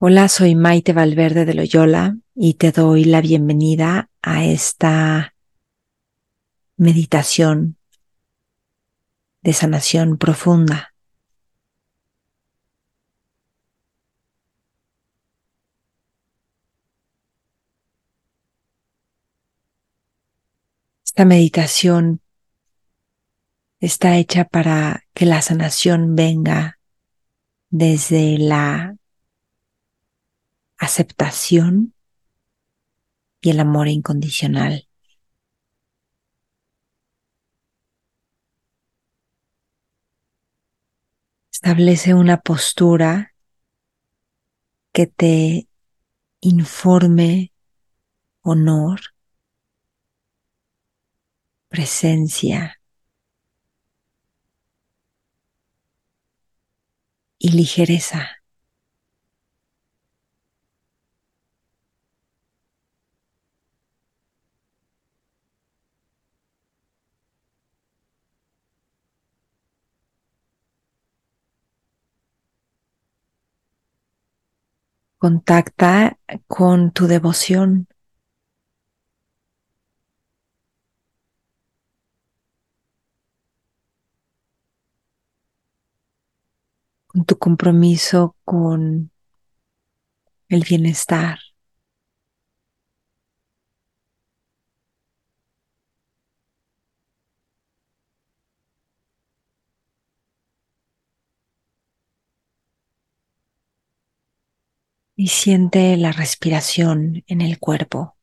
Hola, soy Maite Valverde de Loyola y te doy la bienvenida a esta meditación de sanación profunda. Esta meditación está hecha para que la sanación venga desde la aceptación y el amor incondicional. Establece una postura que te informe honor, presencia y ligereza. Contacta con tu devoción. con tu compromiso con el bienestar. Y siente la respiración en el cuerpo.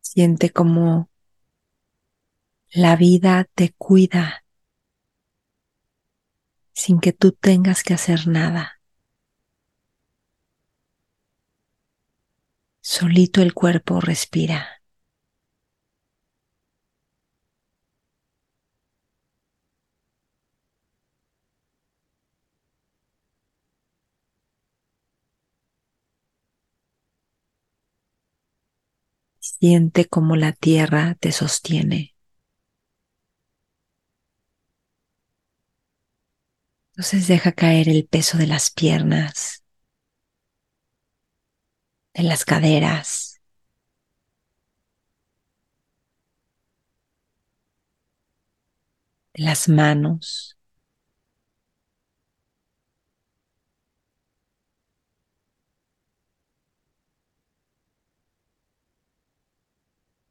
Siente como la vida te cuida sin que tú tengas que hacer nada. Solito el cuerpo respira. Siente como la tierra te sostiene. Entonces deja caer el peso de las piernas, de las caderas. de las manos.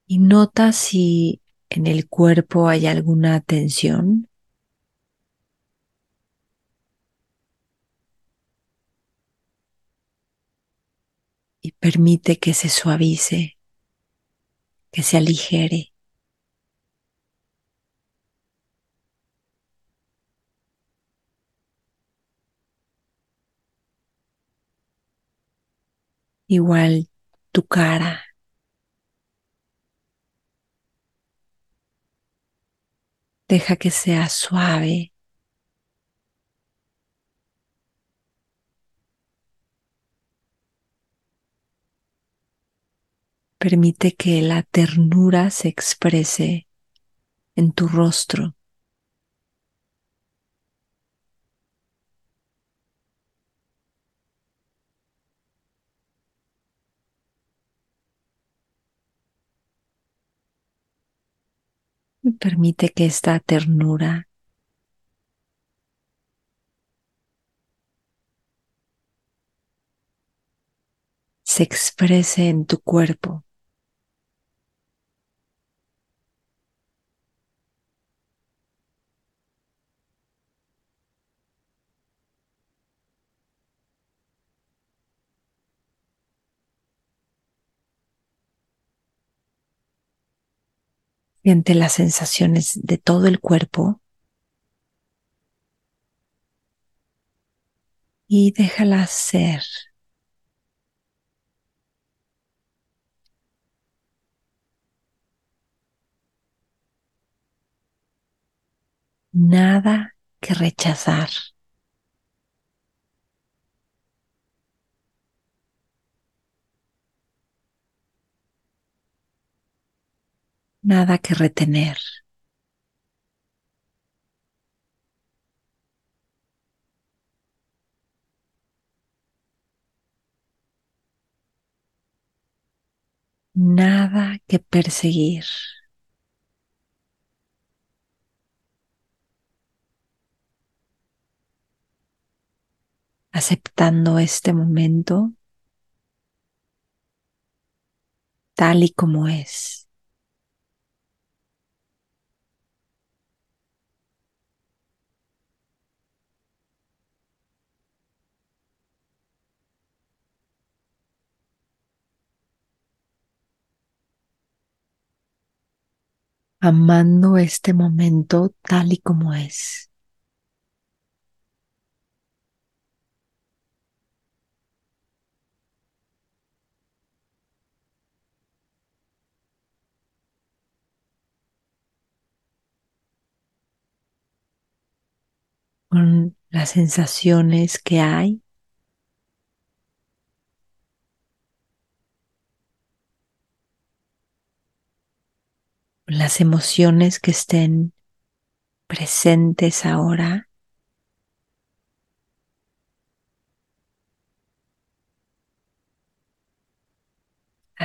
Y nota si en el cuerpo hay alguna tensión. Permite que se suavice, que se aligere. Igual tu cara. Deja que sea suave Permite que la ternura se exprese en tu rostro. Y permite que esta ternura se exprese en tu cuerpo. Siente las sensaciones de todo el cuerpo y déjalas ser. Nada que rechazar. Nada que retener. Nada que perseguir. Aceptando este momento tal y como es. Amando este momento tal y como es. con las sensaciones que hay las emociones que estén presentes ahora.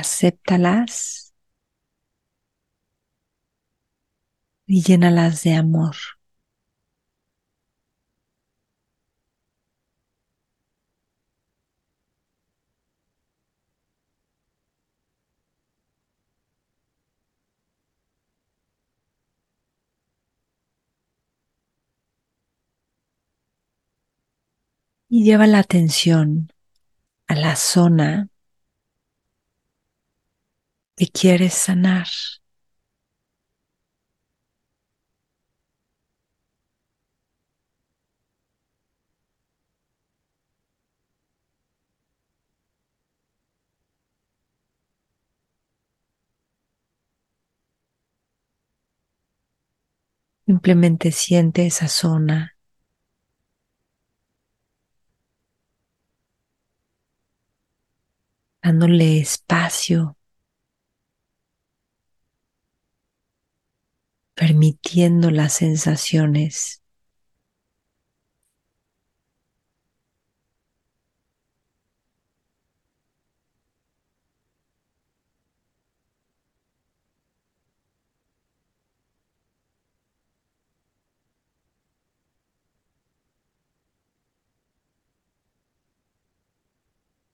Acéptalas y llénalas de amor. Y lleva la atención a la zona que quieres sanar. Simplemente siente esa zona dándole espacio, permitiendo las sensaciones.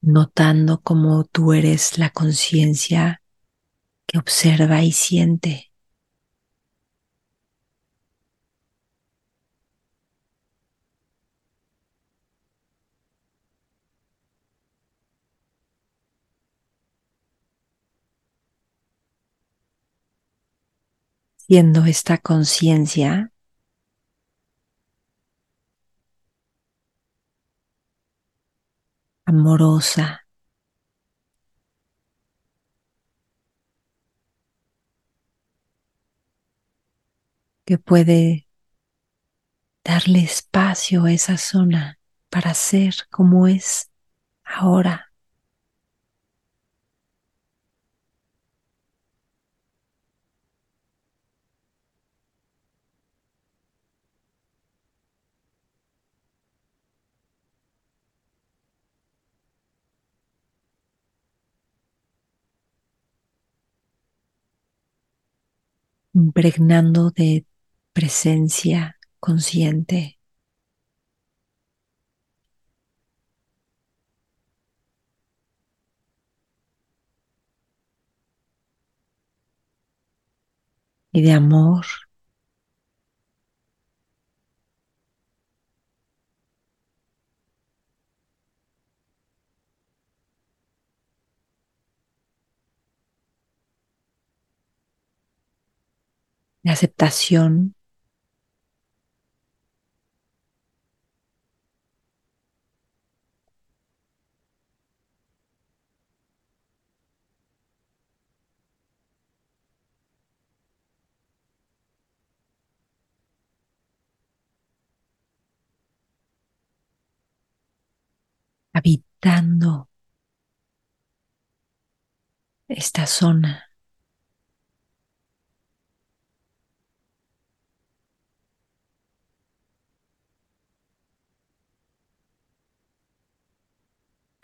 Notando cómo tú eres la conciencia que observa y siente. Siendo esta conciencia amorosa. que puede darle espacio a esa zona para ser como es ahora. Impregnando de presencia consciente. y de amor. De aceptación habitando esta zona.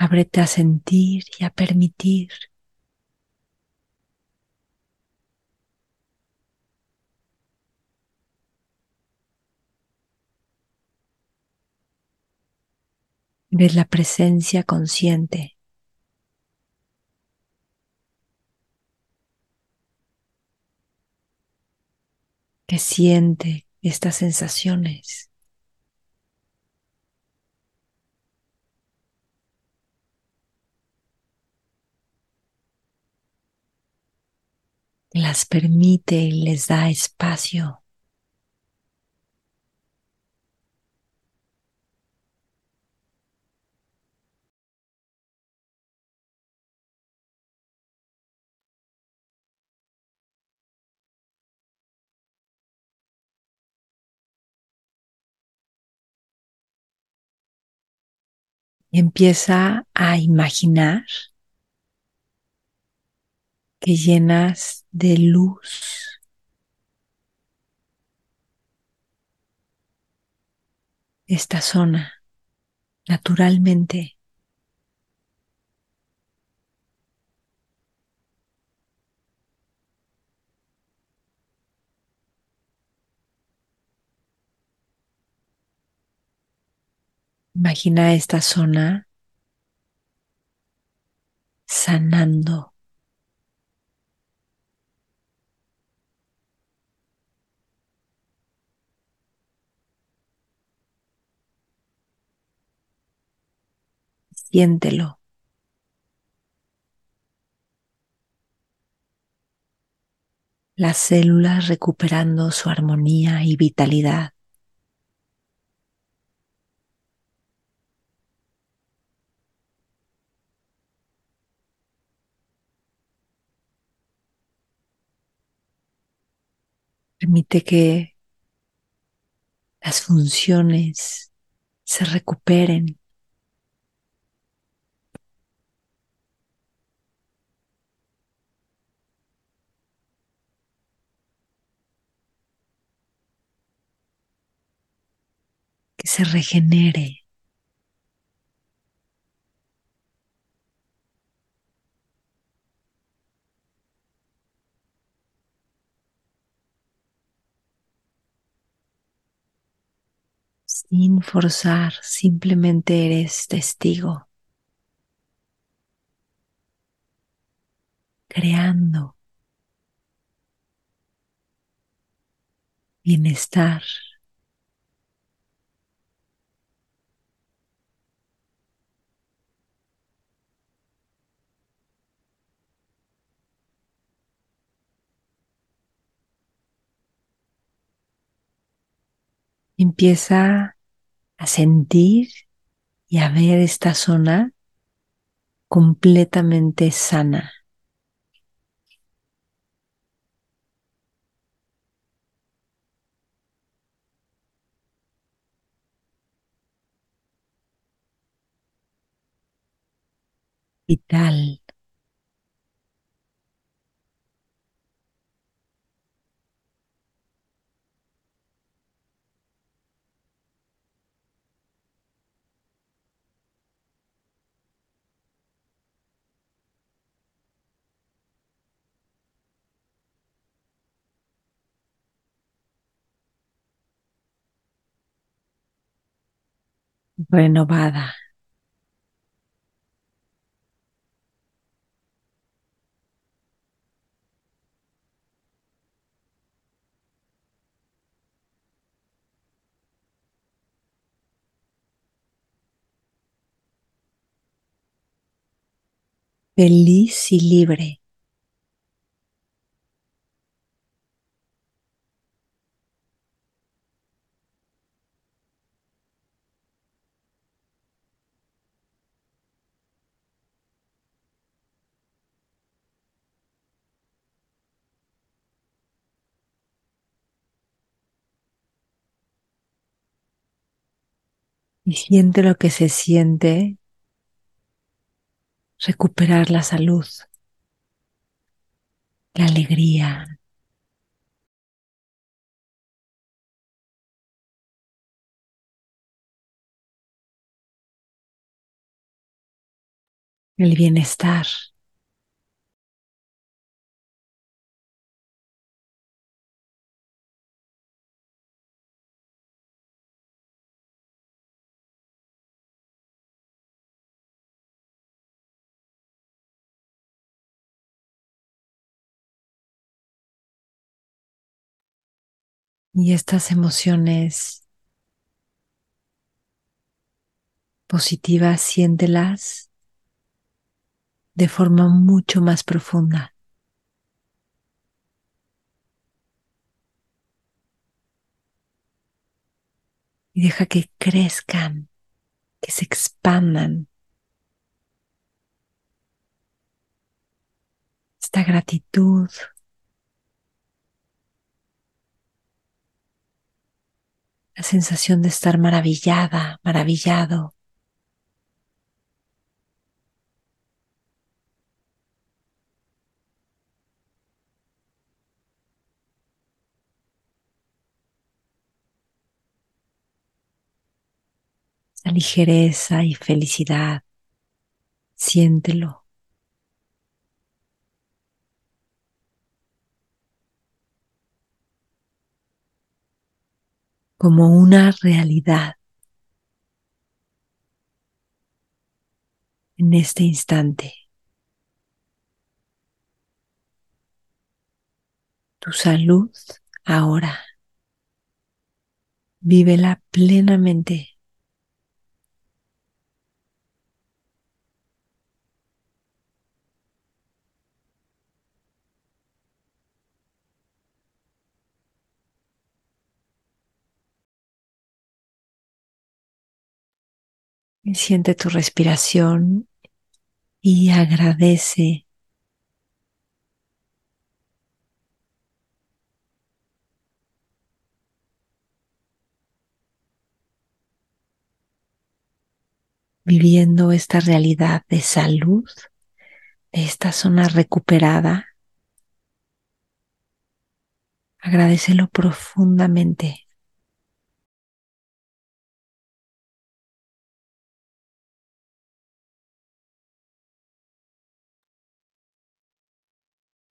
Ábrete a sentir y a permitir. Ves la presencia consciente. que siente estas sensaciones. Las permite y les da espacio. empieza a imaginar que llenas de luz esta zona naturalmente. Imagina esta zona sanando. Siéntelo. Las células recuperando su armonía y vitalidad. Permite que las funciones se recuperen. Que se regenere. Sin forzar, simplemente eres testigo. Creando bienestar. Empieza a sentir y a ver esta zona completamente sana. Vital. Renovada. Feliz y libre. Y siente lo que se siente recuperar la salud, la alegría, el bienestar. Y estas emociones positivas, siéntelas de forma mucho más profunda. Y deja que crezcan, que se expandan. Esta gratitud la sensación de estar maravillada, maravillado. Esa ligereza y felicidad, siéntelo. Como una realidad en este instante. Tu salud ahora. Vívela plenamente. Siente tu respiración y agradece viviendo esta realidad de salud, de esta zona recuperada. Agradecelo profundamente.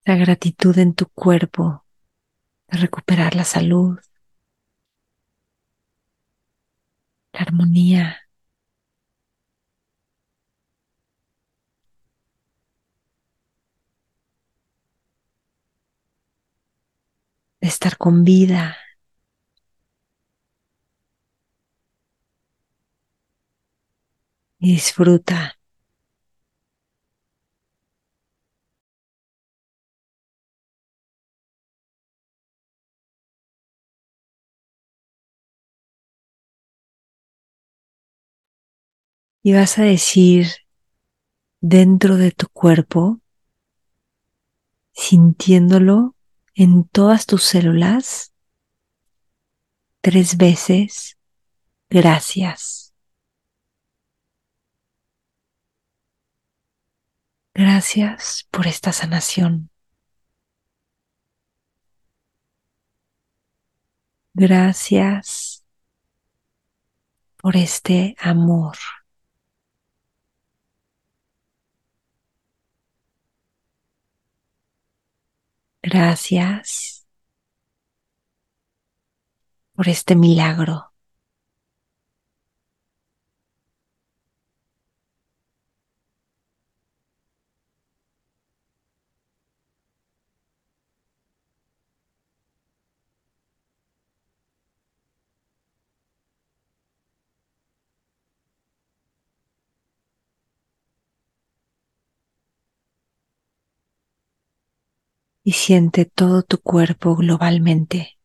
La gratitud en tu cuerpo de recuperar la salud, la armonía. de estar con vida. Y disfruta y vas a decir dentro de tu cuerpo, sintiéndolo en todas tus células, tres veces, gracias. Gracias por esta sanación. Gracias por este amor. Gracias por este milagro. Y siente todo tu cuerpo globalmente.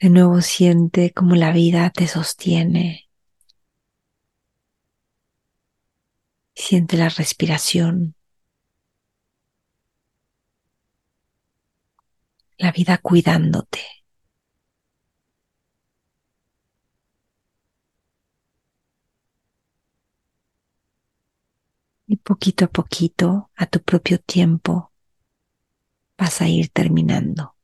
De nuevo siente como la vida te sostiene. Siente la respiración. La vida cuidándote. Poquito a poquito, a tu propio tiempo, vas a ir terminando.